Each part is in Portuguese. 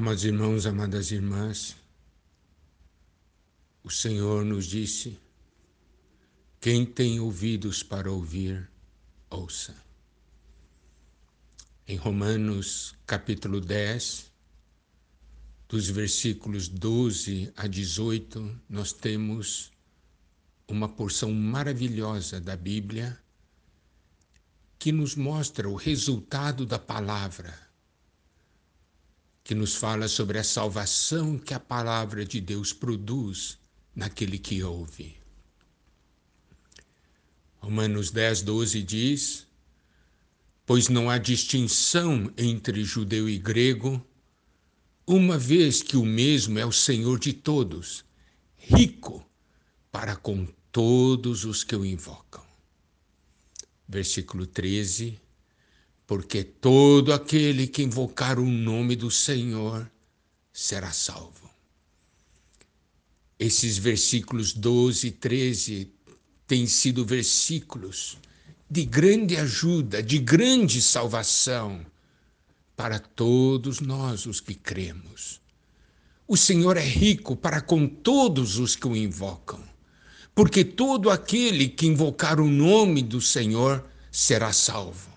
Amados irmãos, amadas irmãs, o Senhor nos disse: quem tem ouvidos para ouvir, ouça. Em Romanos capítulo 10, dos versículos 12 a 18, nós temos uma porção maravilhosa da Bíblia que nos mostra o resultado da palavra que nos fala sobre a salvação que a palavra de Deus produz naquele que ouve. Romanos 10, 12 diz: Pois não há distinção entre judeu e grego, uma vez que o mesmo é o Senhor de todos, rico para com todos os que o invocam. Versículo 13 porque todo aquele que invocar o nome do Senhor será salvo. Esses versículos 12 e 13 têm sido versículos de grande ajuda, de grande salvação para todos nós os que cremos. O Senhor é rico para com todos os que o invocam, porque todo aquele que invocar o nome do Senhor será salvo.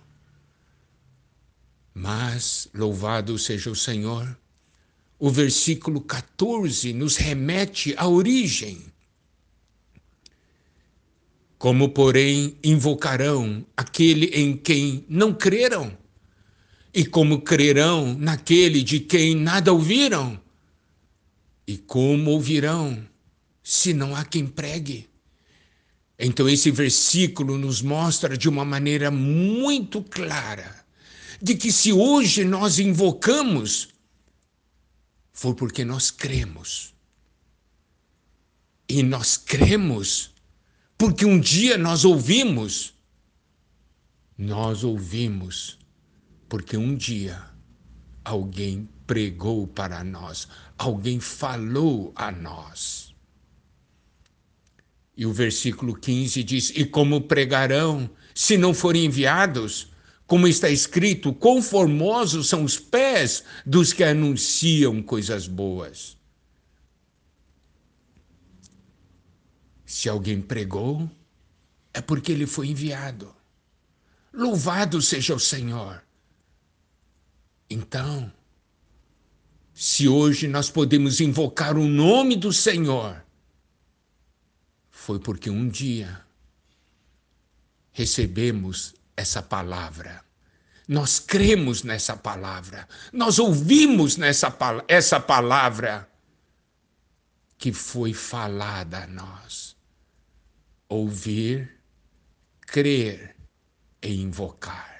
Mas, louvado seja o Senhor, o versículo 14 nos remete à origem. Como, porém, invocarão aquele em quem não creram? E como crerão naquele de quem nada ouviram? E como ouvirão se não há quem pregue? Então, esse versículo nos mostra de uma maneira muito clara de que se hoje nós invocamos, foi porque nós cremos. E nós cremos porque um dia nós ouvimos. Nós ouvimos porque um dia alguém pregou para nós, alguém falou a nós. E o versículo 15 diz: E como pregarão se não forem enviados? Como está escrito, conformosos são os pés dos que anunciam coisas boas. Se alguém pregou, é porque ele foi enviado. Louvado seja o Senhor. Então, se hoje nós podemos invocar o nome do Senhor, foi porque um dia recebemos essa palavra. Nós cremos nessa palavra. Nós ouvimos nessa essa palavra que foi falada a nós. Ouvir, crer e invocar.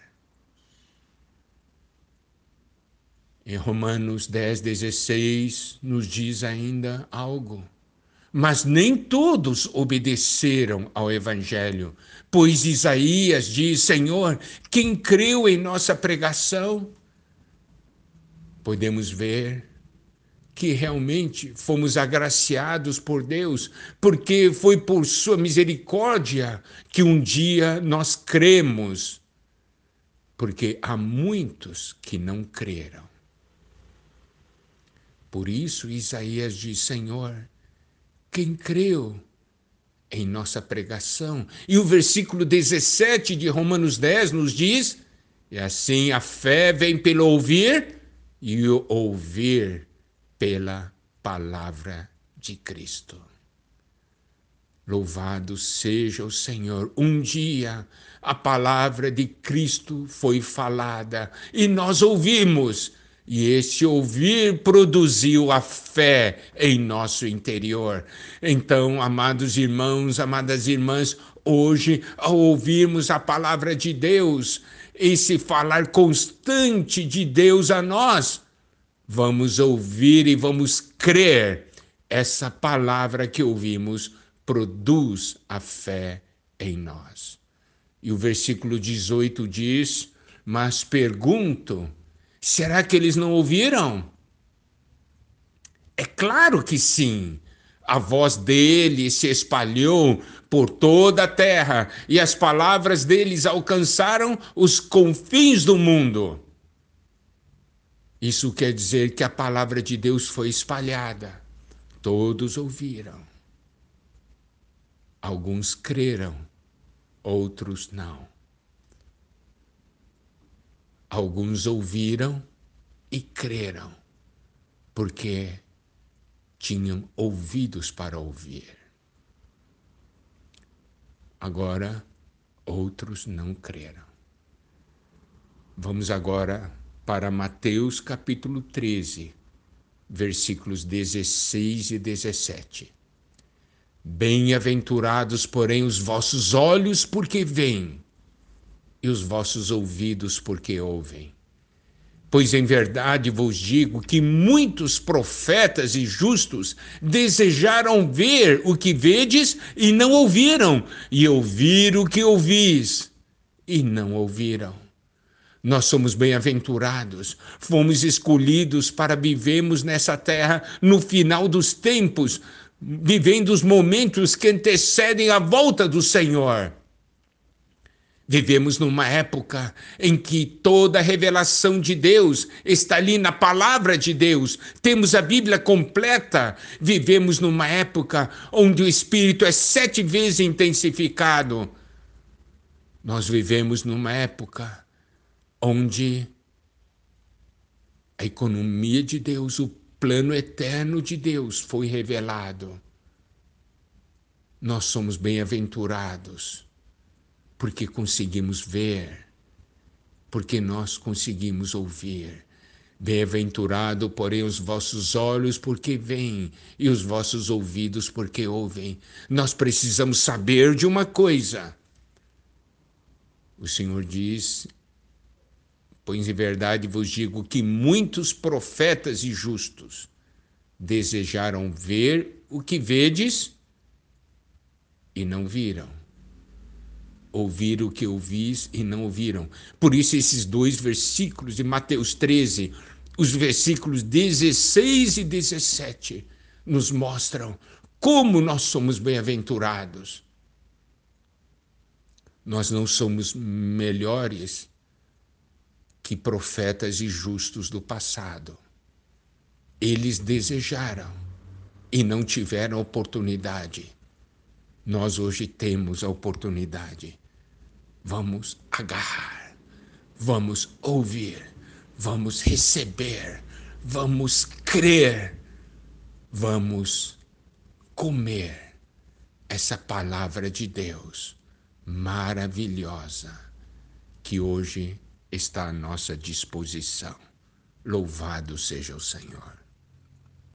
Em Romanos 10, 16, nos diz ainda algo. Mas nem todos obedeceram ao Evangelho, pois Isaías diz: Senhor, quem creu em nossa pregação? Podemos ver que realmente fomos agraciados por Deus, porque foi por Sua misericórdia que um dia nós cremos, porque há muitos que não creram. Por isso, Isaías diz: Senhor, quem creu em nossa pregação. E o versículo 17 de Romanos 10 nos diz: e assim a fé vem pelo ouvir, e o ouvir pela palavra de Cristo. Louvado seja o Senhor. Um dia a palavra de Cristo foi falada e nós ouvimos e esse ouvir produziu a fé em nosso interior. Então, amados irmãos, amadas irmãs, hoje, ao ouvirmos a palavra de Deus, esse falar constante de Deus a nós, vamos ouvir e vamos crer. Essa palavra que ouvimos produz a fé em nós. E o versículo 18 diz: Mas pergunto Será que eles não ouviram? É claro que sim. A voz dele se espalhou por toda a terra e as palavras deles alcançaram os confins do mundo. Isso quer dizer que a palavra de Deus foi espalhada. Todos ouviram. Alguns creram, outros não. Alguns ouviram e creram, porque tinham ouvidos para ouvir. Agora, outros não creram. Vamos agora para Mateus capítulo 13, versículos 16 e 17. Bem-aventurados, porém, os vossos olhos, porque veem, e os vossos ouvidos, porque ouvem. Pois em verdade vos digo que muitos profetas e justos desejaram ver o que vedes e não ouviram, e ouvir o que ouvis e não ouviram. Nós somos bem-aventurados, fomos escolhidos para vivermos nessa terra no final dos tempos, vivendo os momentos que antecedem a volta do Senhor. Vivemos numa época em que toda a revelação de Deus está ali na palavra de Deus. Temos a Bíblia completa. Vivemos numa época onde o Espírito é sete vezes intensificado. Nós vivemos numa época onde a economia de Deus, o plano eterno de Deus foi revelado. Nós somos bem-aventurados porque conseguimos ver, porque nós conseguimos ouvir. Bem-aventurado, porém, os vossos olhos, porque veem, e os vossos ouvidos, porque ouvem. Nós precisamos saber de uma coisa. O Senhor diz Pois em verdade vos digo que muitos profetas e justos desejaram ver o que vedes e não viram. Ouvir o que ouvis e não ouviram. Por isso, esses dois versículos de Mateus 13, os versículos 16 e 17, nos mostram como nós somos bem-aventurados. Nós não somos melhores que profetas e justos do passado. Eles desejaram e não tiveram oportunidade. Nós hoje temos a oportunidade. Vamos agarrar, vamos ouvir, vamos receber, vamos crer, vamos comer essa palavra de Deus maravilhosa que hoje está à nossa disposição. Louvado seja o Senhor.